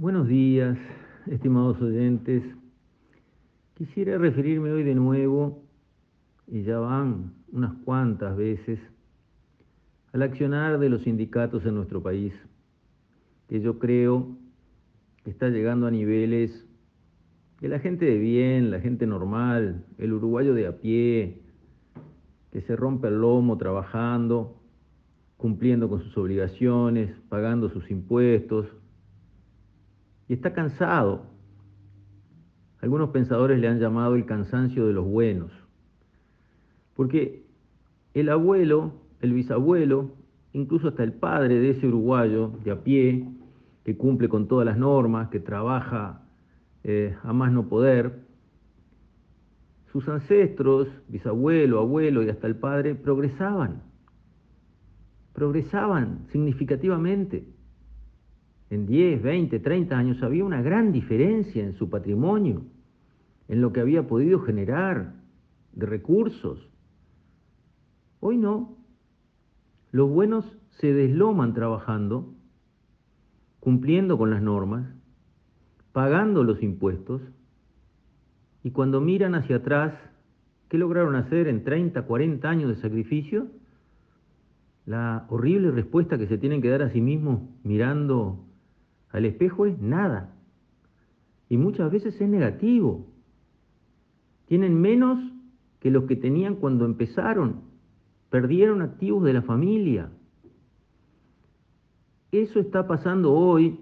Buenos días, estimados oyentes. Quisiera referirme hoy de nuevo, y ya van unas cuantas veces, al accionar de los sindicatos en nuestro país, que yo creo que está llegando a niveles que la gente de bien, la gente normal, el uruguayo de a pie, que se rompe el lomo trabajando, cumpliendo con sus obligaciones, pagando sus impuestos, y está cansado. Algunos pensadores le han llamado el cansancio de los buenos, porque el abuelo, el bisabuelo, incluso hasta el padre de ese uruguayo de a pie, que cumple con todas las normas, que trabaja eh, a más no poder. Sus ancestros, bisabuelo, abuelo y hasta el padre, progresaban, progresaban significativamente. En 10, 20, 30 años había una gran diferencia en su patrimonio, en lo que había podido generar de recursos. Hoy no. Los buenos se desloman trabajando, cumpliendo con las normas, pagando los impuestos, y cuando miran hacia atrás, ¿qué lograron hacer en 30, 40 años de sacrificio? La horrible respuesta que se tienen que dar a sí mismos mirando al espejo es nada. Y muchas veces es negativo. Tienen menos que los que tenían cuando empezaron. Perdieron activos de la familia. Eso está pasando hoy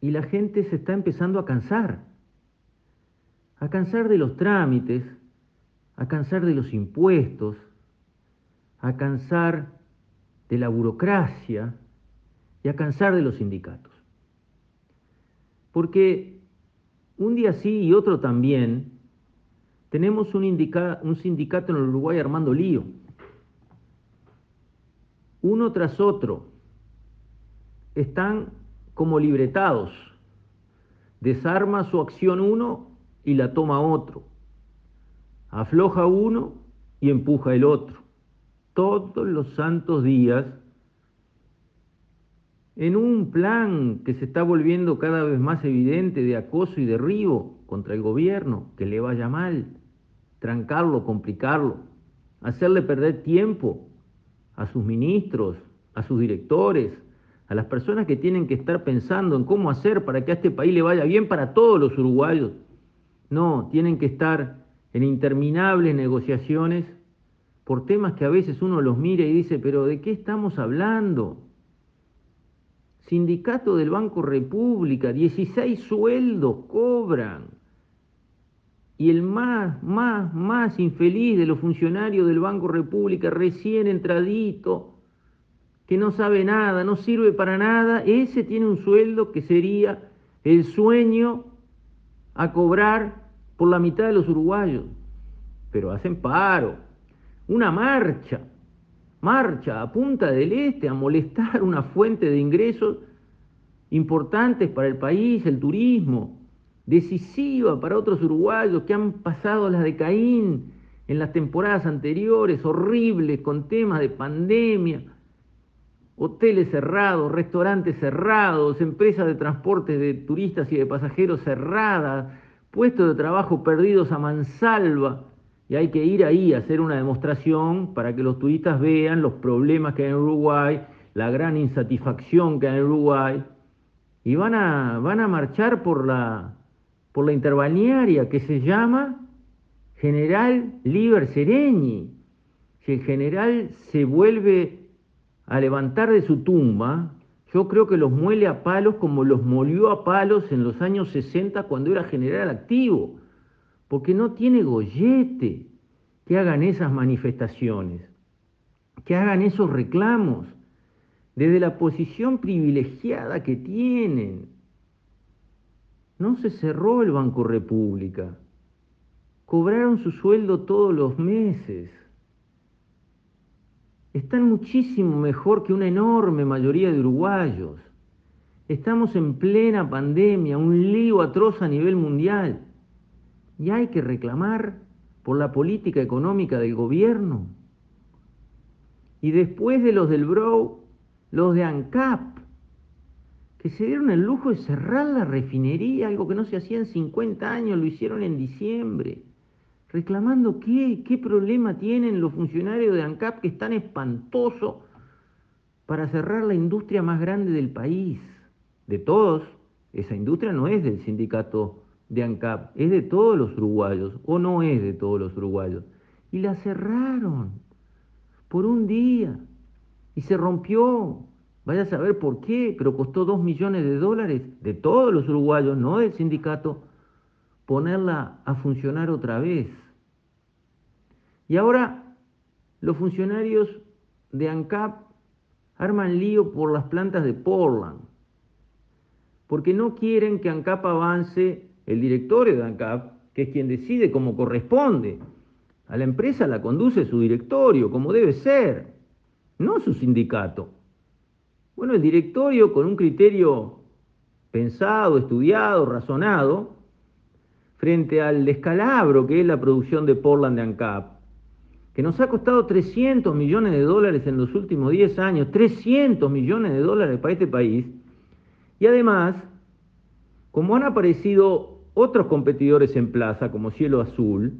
y la gente se está empezando a cansar, a cansar de los trámites, a cansar de los impuestos, a cansar de la burocracia y a cansar de los sindicatos. Porque un día sí y otro también tenemos un, sindicato en el Uruguay armando lío, uno tras otro. Están como libretados. Desarma su acción uno y la toma otro. Afloja uno y empuja el otro. Todos los santos días, en un plan que se está volviendo cada vez más evidente de acoso y derribo contra el gobierno, que le vaya mal, trancarlo, complicarlo, hacerle perder tiempo a sus ministros, a sus directores, a las personas que tienen que estar pensando en cómo hacer para que a este país le vaya bien para todos los uruguayos. No, tienen que estar en interminables negociaciones por temas que a veces uno los mira y dice, pero ¿de qué estamos hablando? Sindicato del Banco República, 16 sueldos cobran. Y el más, más, más infeliz de los funcionarios del Banco República, recién entradito, que no sabe nada, no sirve para nada, ese tiene un sueldo que sería el sueño a cobrar por la mitad de los uruguayos. Pero hacen paro, una marcha, marcha a Punta del Este a molestar una fuente de ingresos importantes para el país, el turismo, decisiva para otros uruguayos que han pasado las de Caín en las temporadas anteriores, horribles, con temas de pandemia hoteles cerrados, restaurantes cerrados, empresas de transporte de turistas y de pasajeros cerradas, puestos de trabajo perdidos a mansalva. Y hay que ir ahí a hacer una demostración para que los turistas vean los problemas que hay en Uruguay, la gran insatisfacción que hay en Uruguay. Y van a, van a marchar por la, por la interbalnearia que se llama General Liber Sereni. Si el general se vuelve a levantar de su tumba, yo creo que los muele a palos como los molió a palos en los años 60 cuando era general activo, porque no tiene gollete que hagan esas manifestaciones, que hagan esos reclamos, desde la posición privilegiada que tienen. No se cerró el Banco República, cobraron su sueldo todos los meses están muchísimo mejor que una enorme mayoría de uruguayos. Estamos en plena pandemia, un lío atroz a nivel mundial. Y hay que reclamar por la política económica del gobierno. Y después de los del BRO, los de ANCAP, que se dieron el lujo de cerrar la refinería, algo que no se hacía en 50 años, lo hicieron en diciembre, reclamando qué, qué problema tienen los funcionarios de ANCAP que es tan espantoso para cerrar la industria más grande del país, de todos. Esa industria no es del sindicato de ANCAP, es de todos los uruguayos, o no es de todos los uruguayos. Y la cerraron por un día y se rompió. Vaya a saber por qué, pero costó dos millones de dólares de todos los uruguayos, no del sindicato, ponerla a funcionar otra vez. Y ahora los funcionarios de ANCAP arman lío por las plantas de Portland, porque no quieren que ANCAP avance el directorio de ANCAP, que es quien decide cómo corresponde. A la empresa la conduce su directorio, como debe ser, no su sindicato. Bueno, el directorio con un criterio pensado, estudiado, razonado, frente al descalabro que es la producción de Portland de ANCAP, que nos ha costado 300 millones de dólares en los últimos 10 años, 300 millones de dólares para este país, y además, como han aparecido otros competidores en plaza, como Cielo Azul,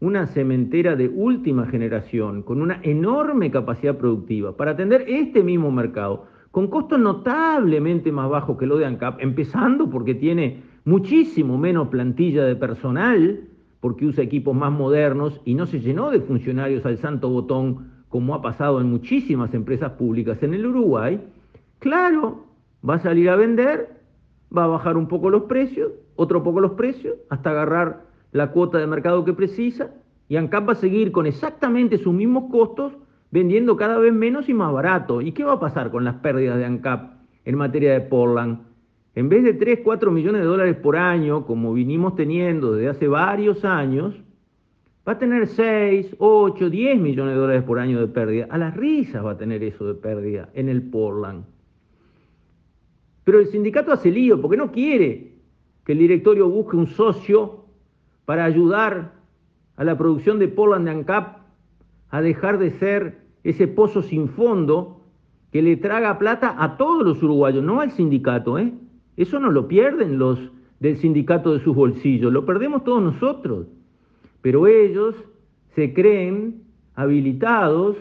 una cementera de última generación, con una enorme capacidad productiva, para atender este mismo mercado, con costos notablemente más bajos que lo de ANCAP, empezando porque tiene muchísimo menos plantilla de personal, porque usa equipos más modernos y no se llenó de funcionarios al santo botón como ha pasado en muchísimas empresas públicas en el Uruguay, claro, va a salir a vender, va a bajar un poco los precios, otro poco los precios, hasta agarrar la cuota de mercado que precisa, y ANCAP va a seguir con exactamente sus mismos costos, vendiendo cada vez menos y más barato. ¿Y qué va a pasar con las pérdidas de ANCAP en materia de Portland? En vez de 3, 4 millones de dólares por año, como vinimos teniendo desde hace varios años, va a tener 6, 8, 10 millones de dólares por año de pérdida. A las risas va a tener eso de pérdida en el Portland. Pero el sindicato hace lío porque no quiere que el directorio busque un socio para ayudar a la producción de Portland de ANCAP a dejar de ser ese pozo sin fondo que le traga plata a todos los uruguayos, no al sindicato, ¿eh? Eso no lo pierden los del sindicato de sus bolsillos, lo perdemos todos nosotros. Pero ellos se creen habilitados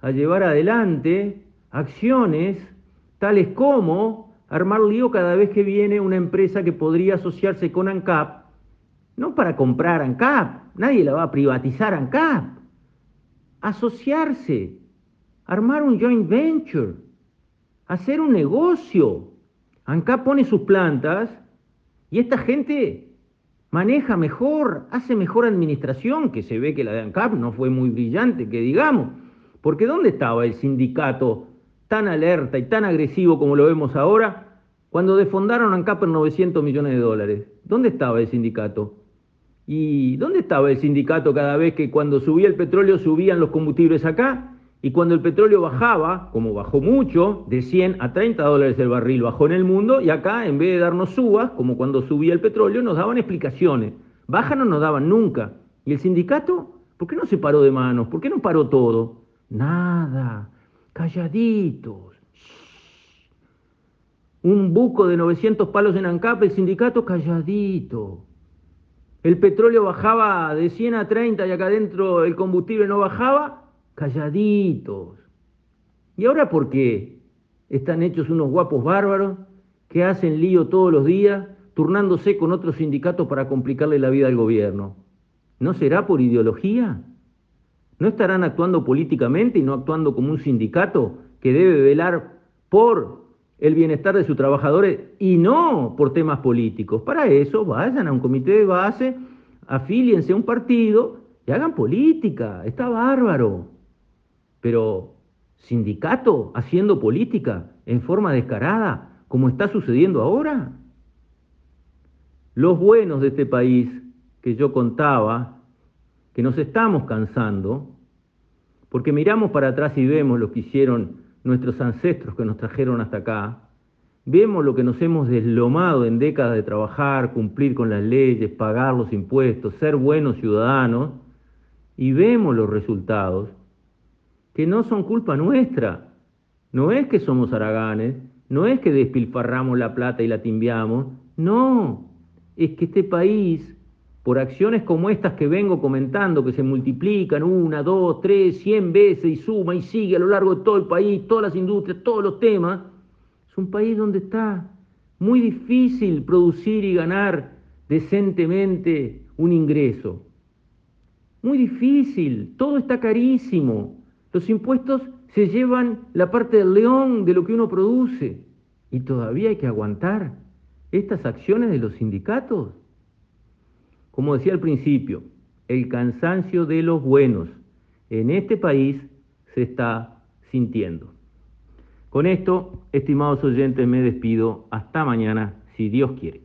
a llevar adelante acciones tales como armar lío cada vez que viene una empresa que podría asociarse con ANCAP, no para comprar ANCAP, nadie la va a privatizar ANCAP, asociarse, armar un joint venture, hacer un negocio ANCAP pone sus plantas y esta gente maneja mejor, hace mejor administración, que se ve que la de ANCAP no fue muy brillante, que digamos. Porque ¿dónde estaba el sindicato tan alerta y tan agresivo como lo vemos ahora cuando defondaron ANCAP en 900 millones de dólares? ¿Dónde estaba el sindicato? ¿Y dónde estaba el sindicato cada vez que cuando subía el petróleo subían los combustibles acá y cuando el petróleo bajaba, como bajó mucho, de 100 a 30 dólares el barril bajó en el mundo, y acá en vez de darnos subas, como cuando subía el petróleo, nos daban explicaciones. Baja no nos daban nunca. ¿Y el sindicato? ¿Por qué no se paró de manos? ¿Por qué no paró todo? Nada. Calladitos. Un buco de 900 palos en ANCAP, el sindicato calladito. El petróleo bajaba de 100 a 30 y acá adentro el combustible no bajaba, calladitos. ¿Y ahora por qué? Están hechos unos guapos bárbaros que hacen lío todos los días, turnándose con otros sindicatos para complicarle la vida al gobierno. ¿No será por ideología? ¿No estarán actuando políticamente y no actuando como un sindicato que debe velar por el bienestar de sus trabajadores y no por temas políticos? Para eso vayan a un comité de base, afíliense a un partido y hagan política. Está bárbaro. Pero sindicato haciendo política en forma descarada, como está sucediendo ahora. Los buenos de este país que yo contaba, que nos estamos cansando, porque miramos para atrás y vemos lo que hicieron nuestros ancestros que nos trajeron hasta acá, vemos lo que nos hemos deslomado en décadas de trabajar, cumplir con las leyes, pagar los impuestos, ser buenos ciudadanos, y vemos los resultados que no son culpa nuestra. No es que somos haraganes, no es que despilfarramos la plata y la timbiamos, no, es que este país, por acciones como estas que vengo comentando, que se multiplican una, dos, tres, cien veces y suma y sigue a lo largo de todo el país, todas las industrias, todos los temas, es un país donde está muy difícil producir y ganar decentemente un ingreso. Muy difícil, todo está carísimo. Los impuestos se llevan la parte del león de lo que uno produce y todavía hay que aguantar estas acciones de los sindicatos. Como decía al principio, el cansancio de los buenos en este país se está sintiendo. Con esto, estimados oyentes, me despido. Hasta mañana, si Dios quiere.